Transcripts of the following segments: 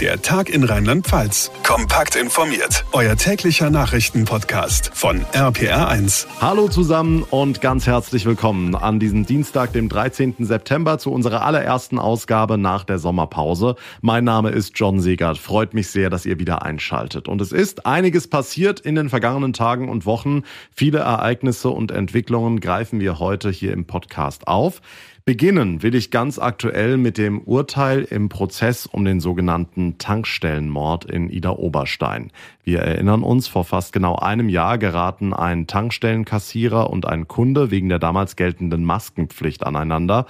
Der Tag in Rheinland-Pfalz. Kompakt informiert. Euer täglicher Nachrichtenpodcast von RPR1. Hallo zusammen und ganz herzlich willkommen an diesem Dienstag, dem 13. September, zu unserer allerersten Ausgabe nach der Sommerpause. Mein Name ist John Segert. Freut mich sehr, dass ihr wieder einschaltet. Und es ist einiges passiert in den vergangenen Tagen und Wochen. Viele Ereignisse und Entwicklungen greifen wir heute hier im Podcast auf. Beginnen will ich ganz aktuell mit dem Urteil im Prozess um den sogenannten Tankstellenmord in Ida Oberstein. Wir erinnern uns, vor fast genau einem Jahr geraten ein Tankstellenkassierer und ein Kunde wegen der damals geltenden Maskenpflicht aneinander.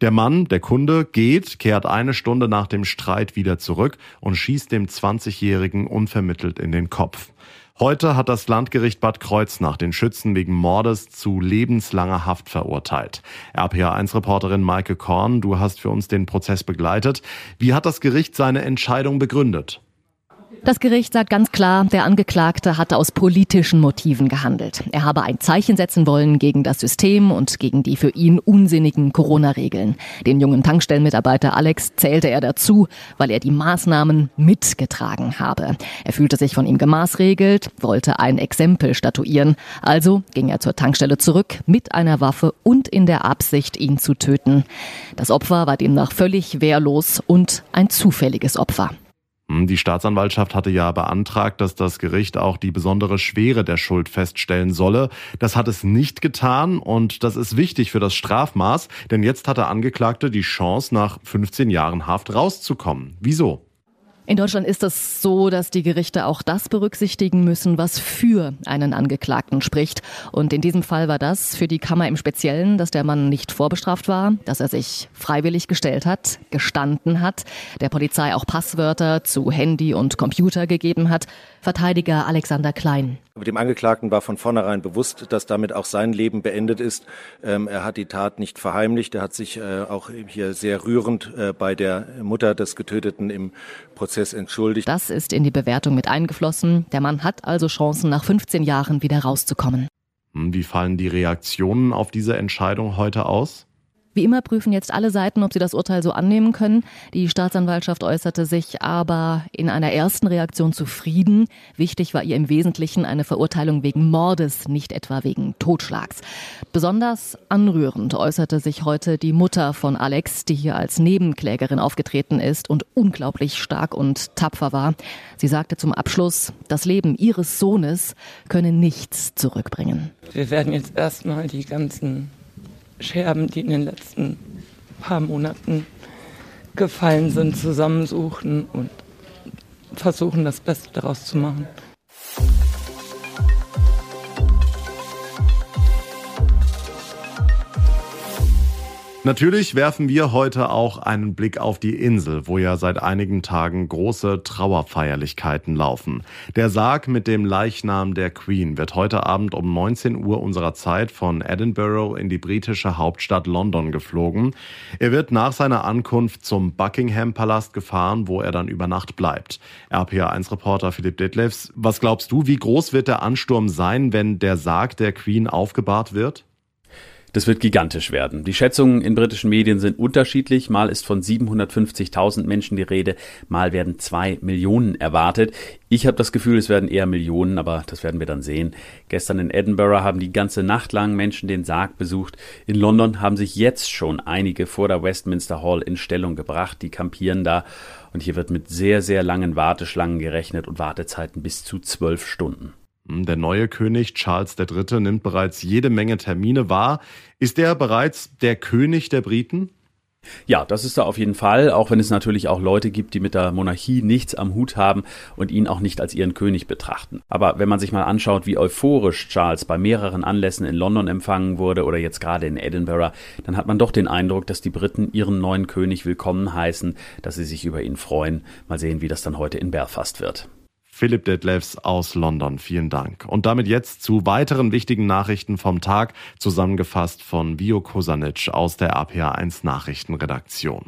Der Mann, der Kunde, geht, kehrt eine Stunde nach dem Streit wieder zurück und schießt dem 20-Jährigen unvermittelt in den Kopf. Heute hat das Landgericht Bad Kreuznach den Schützen wegen Mordes zu lebenslanger Haft verurteilt. RPA1-Reporterin Maike Korn, du hast für uns den Prozess begleitet. Wie hat das Gericht seine Entscheidung begründet? Das Gericht sagt ganz klar, der Angeklagte hatte aus politischen Motiven gehandelt. Er habe ein Zeichen setzen wollen gegen das System und gegen die für ihn unsinnigen Corona-Regeln. Den jungen Tankstellenmitarbeiter Alex zählte er dazu, weil er die Maßnahmen mitgetragen habe. Er fühlte sich von ihm gemaßregelt, wollte ein Exempel statuieren. Also ging er zur Tankstelle zurück mit einer Waffe und in der Absicht, ihn zu töten. Das Opfer war demnach völlig wehrlos und ein zufälliges Opfer. Hm, die Staatsanwaltschaft hatte ja beantragt, dass das Gericht auch die besondere Schwere der Schuld feststellen solle. Das hat es nicht getan und das ist wichtig für das Strafmaß, denn jetzt hat der Angeklagte die Chance, nach 15 Jahren Haft rauszukommen. Wieso? In Deutschland ist es so, dass die Gerichte auch das berücksichtigen müssen, was für einen Angeklagten spricht. Und in diesem Fall war das für die Kammer im Speziellen, dass der Mann nicht vorbestraft war, dass er sich freiwillig gestellt hat, gestanden hat, der Polizei auch Passwörter zu Handy und Computer gegeben hat. Verteidiger Alexander Klein. Dem Angeklagten war von vornherein bewusst, dass damit auch sein Leben beendet ist. Ähm, er hat die Tat nicht verheimlicht. Er hat sich äh, auch hier sehr rührend äh, bei der Mutter des Getöteten im Prozess entschuldigt. Das ist in die Bewertung mit eingeflossen. Der Mann hat also Chancen, nach 15 Jahren wieder rauszukommen. Hm, wie fallen die Reaktionen auf diese Entscheidung heute aus? Wie immer prüfen jetzt alle Seiten, ob sie das Urteil so annehmen können. Die Staatsanwaltschaft äußerte sich aber in einer ersten Reaktion zufrieden. Wichtig war ihr im Wesentlichen eine Verurteilung wegen Mordes, nicht etwa wegen Totschlags. Besonders anrührend äußerte sich heute die Mutter von Alex, die hier als Nebenklägerin aufgetreten ist und unglaublich stark und tapfer war. Sie sagte zum Abschluss, das Leben ihres Sohnes könne nichts zurückbringen. Wir werden jetzt erstmal die ganzen Scherben, die in den letzten paar Monaten gefallen sind, zusammensuchen und versuchen, das Beste daraus zu machen. Natürlich werfen wir heute auch einen Blick auf die Insel, wo ja seit einigen Tagen große Trauerfeierlichkeiten laufen. Der Sarg mit dem Leichnam der Queen wird heute Abend um 19 Uhr unserer Zeit von Edinburgh in die britische Hauptstadt London geflogen. Er wird nach seiner Ankunft zum Buckingham Palast gefahren, wo er dann über Nacht bleibt. RPA1-Reporter Philipp Detlefs, was glaubst du, wie groß wird der Ansturm sein, wenn der Sarg der Queen aufgebahrt wird? Das wird gigantisch werden. Die Schätzungen in britischen Medien sind unterschiedlich. Mal ist von 750.000 Menschen die Rede, mal werden zwei Millionen erwartet. Ich habe das Gefühl, es werden eher Millionen, aber das werden wir dann sehen. Gestern in Edinburgh haben die ganze Nacht lang Menschen den Sarg besucht. In London haben sich jetzt schon einige vor der Westminster Hall in Stellung gebracht. Die kampieren da. Und hier wird mit sehr, sehr langen Warteschlangen gerechnet und Wartezeiten bis zu zwölf Stunden. Hm, der neue König Charles III. nimmt bereits jede Menge Termine wahr. Ist er bereits der König der Briten? Ja, das ist er auf jeden Fall, auch wenn es natürlich auch Leute gibt, die mit der Monarchie nichts am Hut haben und ihn auch nicht als ihren König betrachten. Aber wenn man sich mal anschaut, wie euphorisch Charles bei mehreren Anlässen in London empfangen wurde oder jetzt gerade in Edinburgh, dann hat man doch den Eindruck, dass die Briten ihren neuen König willkommen heißen, dass sie sich über ihn freuen. Mal sehen, wie das dann heute in Belfast wird. Philipp Detlefs aus London. Vielen Dank. Und damit jetzt zu weiteren wichtigen Nachrichten vom Tag, zusammengefasst von Vio Kosanic aus der APA1 Nachrichtenredaktion.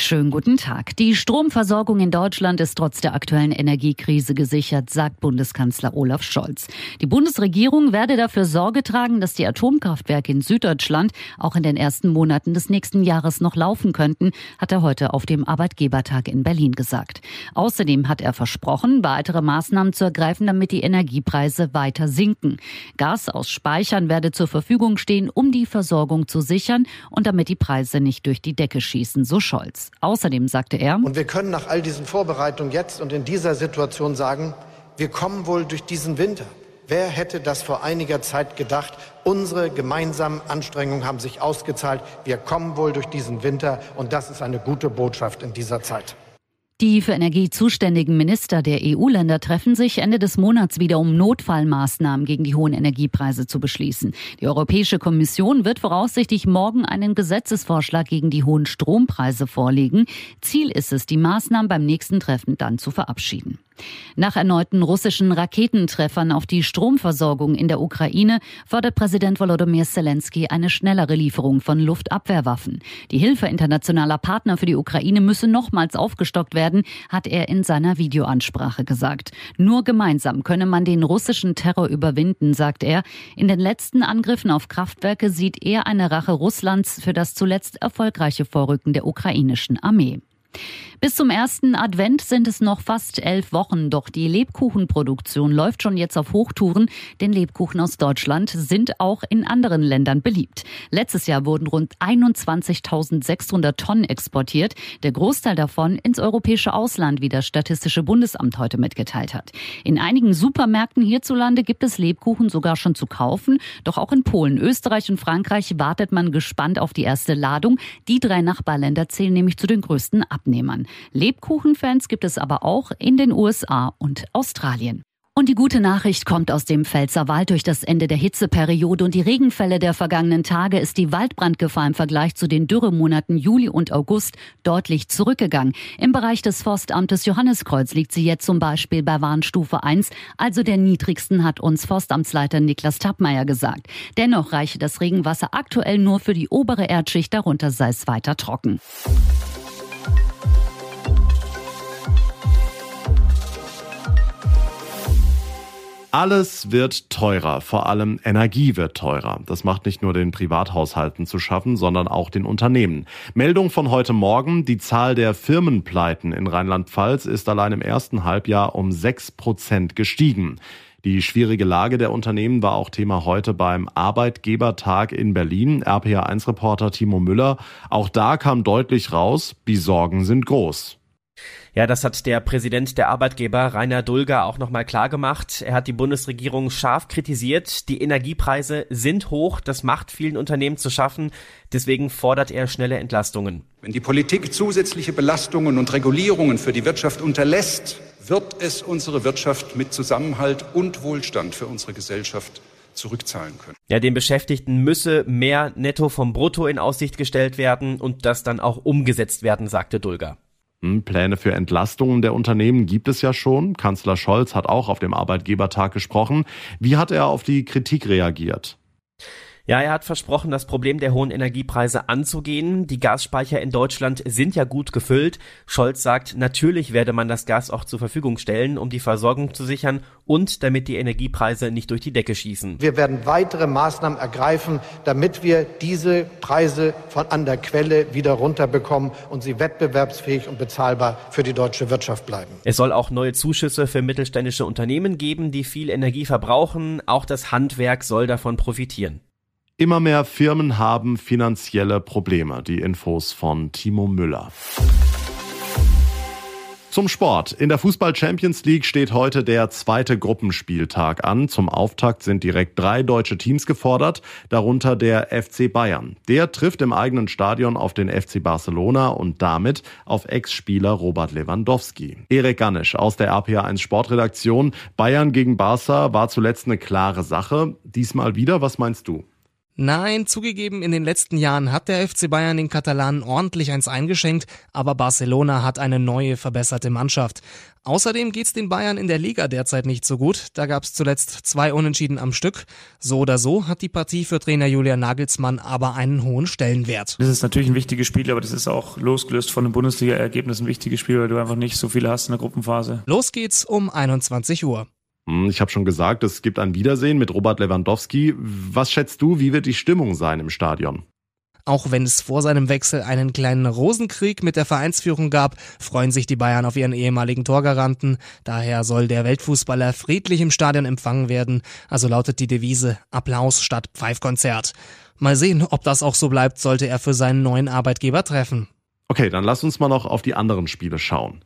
Schönen guten Tag. Die Stromversorgung in Deutschland ist trotz der aktuellen Energiekrise gesichert, sagt Bundeskanzler Olaf Scholz. Die Bundesregierung werde dafür Sorge tragen, dass die Atomkraftwerke in Süddeutschland auch in den ersten Monaten des nächsten Jahres noch laufen könnten, hat er heute auf dem Arbeitgebertag in Berlin gesagt. Außerdem hat er versprochen, weitere Maßnahmen zu ergreifen, damit die Energiepreise weiter sinken. Gas aus Speichern werde zur Verfügung stehen, um die Versorgung zu sichern und damit die Preise nicht durch die Decke schießen, so Scholz. Außerdem sagte er, und wir können nach all diesen Vorbereitungen jetzt und in dieser Situation sagen, wir kommen wohl durch diesen Winter. Wer hätte das vor einiger Zeit gedacht? Unsere gemeinsamen Anstrengungen haben sich ausgezahlt. Wir kommen wohl durch diesen Winter und das ist eine gute Botschaft in dieser Zeit. Die für Energie zuständigen Minister der EU-Länder treffen sich Ende des Monats wieder, um Notfallmaßnahmen gegen die hohen Energiepreise zu beschließen. Die Europäische Kommission wird voraussichtlich morgen einen Gesetzesvorschlag gegen die hohen Strompreise vorlegen. Ziel ist es, die Maßnahmen beim nächsten Treffen dann zu verabschieden. Nach erneuten russischen Raketentreffern auf die Stromversorgung in der Ukraine fordert Präsident Volodymyr Zelensky eine schnellere Lieferung von Luftabwehrwaffen. Die Hilfe internationaler Partner für die Ukraine müsse nochmals aufgestockt werden, hat er in seiner Videoansprache gesagt. Nur gemeinsam könne man den russischen Terror überwinden, sagt er. In den letzten Angriffen auf Kraftwerke sieht er eine Rache Russlands für das zuletzt erfolgreiche Vorrücken der ukrainischen Armee. Bis zum ersten Advent sind es noch fast elf Wochen, doch die Lebkuchenproduktion läuft schon jetzt auf Hochtouren, denn Lebkuchen aus Deutschland sind auch in anderen Ländern beliebt. Letztes Jahr wurden rund 21.600 Tonnen exportiert, der Großteil davon ins europäische Ausland, wie das Statistische Bundesamt heute mitgeteilt hat. In einigen Supermärkten hierzulande gibt es Lebkuchen sogar schon zu kaufen, doch auch in Polen, Österreich und Frankreich wartet man gespannt auf die erste Ladung. Die drei Nachbarländer zählen nämlich zu den größten Abnehmern. Lebkuchenfans gibt es aber auch in den USA und Australien. Und die gute Nachricht kommt aus dem Pfälzerwald. Durch das Ende der Hitzeperiode und die Regenfälle der vergangenen Tage ist die Waldbrandgefahr im Vergleich zu den Dürremonaten Juli und August deutlich zurückgegangen. Im Bereich des Forstamtes Johanniskreuz liegt sie jetzt zum Beispiel bei Warnstufe 1, also der niedrigsten, hat uns Forstamtsleiter Niklas Tappmeier gesagt. Dennoch reiche das Regenwasser aktuell nur für die obere Erdschicht, darunter sei es weiter trocken. Alles wird teurer, vor allem Energie wird teurer. Das macht nicht nur den Privathaushalten zu schaffen, sondern auch den Unternehmen. Meldung von heute Morgen, die Zahl der Firmenpleiten in Rheinland-Pfalz ist allein im ersten Halbjahr um sechs Prozent gestiegen. Die schwierige Lage der Unternehmen war auch Thema heute beim Arbeitgebertag in Berlin. RPA1-Reporter Timo Müller. Auch da kam deutlich raus, die Sorgen sind groß. Ja, das hat der Präsident der Arbeitgeber Rainer Dulger auch nochmal klargemacht. Er hat die Bundesregierung scharf kritisiert. Die Energiepreise sind hoch. Das macht vielen Unternehmen zu schaffen. Deswegen fordert er schnelle Entlastungen. Wenn die Politik zusätzliche Belastungen und Regulierungen für die Wirtschaft unterlässt, wird es unsere Wirtschaft mit Zusammenhalt und Wohlstand für unsere Gesellschaft zurückzahlen können. Ja, den Beschäftigten müsse mehr Netto vom Brutto in Aussicht gestellt werden und das dann auch umgesetzt werden, sagte Dulger. Hm, Pläne für Entlastungen der Unternehmen gibt es ja schon. Kanzler Scholz hat auch auf dem Arbeitgebertag gesprochen. Wie hat er auf die Kritik reagiert? Ja, er hat versprochen, das Problem der hohen Energiepreise anzugehen. Die Gasspeicher in Deutschland sind ja gut gefüllt. Scholz sagt, natürlich werde man das Gas auch zur Verfügung stellen, um die Versorgung zu sichern und damit die Energiepreise nicht durch die Decke schießen. Wir werden weitere Maßnahmen ergreifen, damit wir diese Preise von an der Quelle wieder runterbekommen und sie wettbewerbsfähig und bezahlbar für die deutsche Wirtschaft bleiben. Es soll auch neue Zuschüsse für mittelständische Unternehmen geben, die viel Energie verbrauchen. Auch das Handwerk soll davon profitieren. Immer mehr Firmen haben finanzielle Probleme. Die Infos von Timo Müller. Zum Sport. In der Fußball Champions League steht heute der zweite Gruppenspieltag an. Zum Auftakt sind direkt drei deutsche Teams gefordert, darunter der FC Bayern. Der trifft im eigenen Stadion auf den FC Barcelona und damit auf Ex-Spieler Robert Lewandowski. Erik Ganisch aus der RPA1 Sportredaktion. Bayern gegen Barca war zuletzt eine klare Sache. Diesmal wieder, was meinst du? Nein, zugegeben, in den letzten Jahren hat der FC Bayern den Katalanen ordentlich eins eingeschenkt, aber Barcelona hat eine neue, verbesserte Mannschaft. Außerdem geht's den Bayern in der Liga derzeit nicht so gut. Da gab's zuletzt zwei Unentschieden am Stück. So oder so hat die Partie für Trainer Julian Nagelsmann aber einen hohen Stellenwert. Das ist natürlich ein wichtiges Spiel, aber das ist auch losgelöst von den Bundesliga-Ergebnissen ein wichtiges Spiel, weil du einfach nicht so viele hast in der Gruppenphase. Los geht's um 21 Uhr. Hm, ich habe schon gesagt, es gibt ein Wiedersehen mit Robert Lewandowski. Was schätzt du, wie wird die Stimmung sein im Stadion? Auch wenn es vor seinem Wechsel einen kleinen Rosenkrieg mit der Vereinsführung gab, freuen sich die Bayern auf ihren ehemaligen Torgaranten. Daher soll der Weltfußballer friedlich im Stadion empfangen werden. Also lautet die Devise Applaus statt Pfeifkonzert. Mal sehen, ob das auch so bleibt, sollte er für seinen neuen Arbeitgeber treffen. Okay, dann lass uns mal noch auf die anderen Spiele schauen.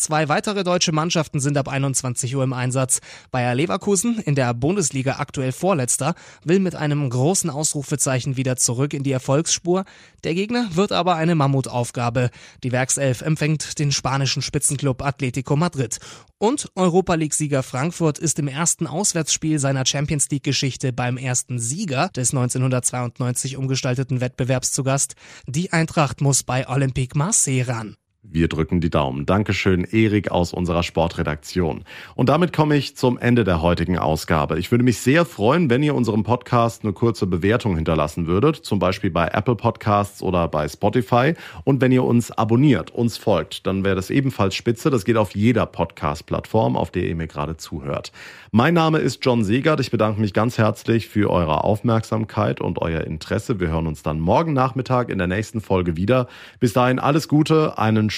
Zwei weitere deutsche Mannschaften sind ab 21 Uhr im Einsatz. Bayer Leverkusen, in der Bundesliga aktuell Vorletzter, will mit einem großen Ausrufezeichen wieder zurück in die Erfolgsspur. Der Gegner wird aber eine Mammutaufgabe. Die Werkself empfängt den spanischen Spitzenklub Atletico Madrid. Und Europa League-Sieger Frankfurt ist im ersten Auswärtsspiel seiner Champions League-Geschichte beim ersten Sieger des 1992 umgestalteten Wettbewerbs zu Gast. Die Eintracht muss bei Olympique Marseille ran. Wir drücken die Daumen. Dankeschön, Erik aus unserer Sportredaktion. Und damit komme ich zum Ende der heutigen Ausgabe. Ich würde mich sehr freuen, wenn ihr unserem Podcast eine kurze Bewertung hinterlassen würdet, zum Beispiel bei Apple Podcasts oder bei Spotify. Und wenn ihr uns abonniert, uns folgt, dann wäre das ebenfalls spitze. Das geht auf jeder Podcast-Plattform, auf der ihr mir gerade zuhört. Mein Name ist John Segert. Ich bedanke mich ganz herzlich für eure Aufmerksamkeit und euer Interesse. Wir hören uns dann morgen Nachmittag in der nächsten Folge wieder. Bis dahin alles Gute, einen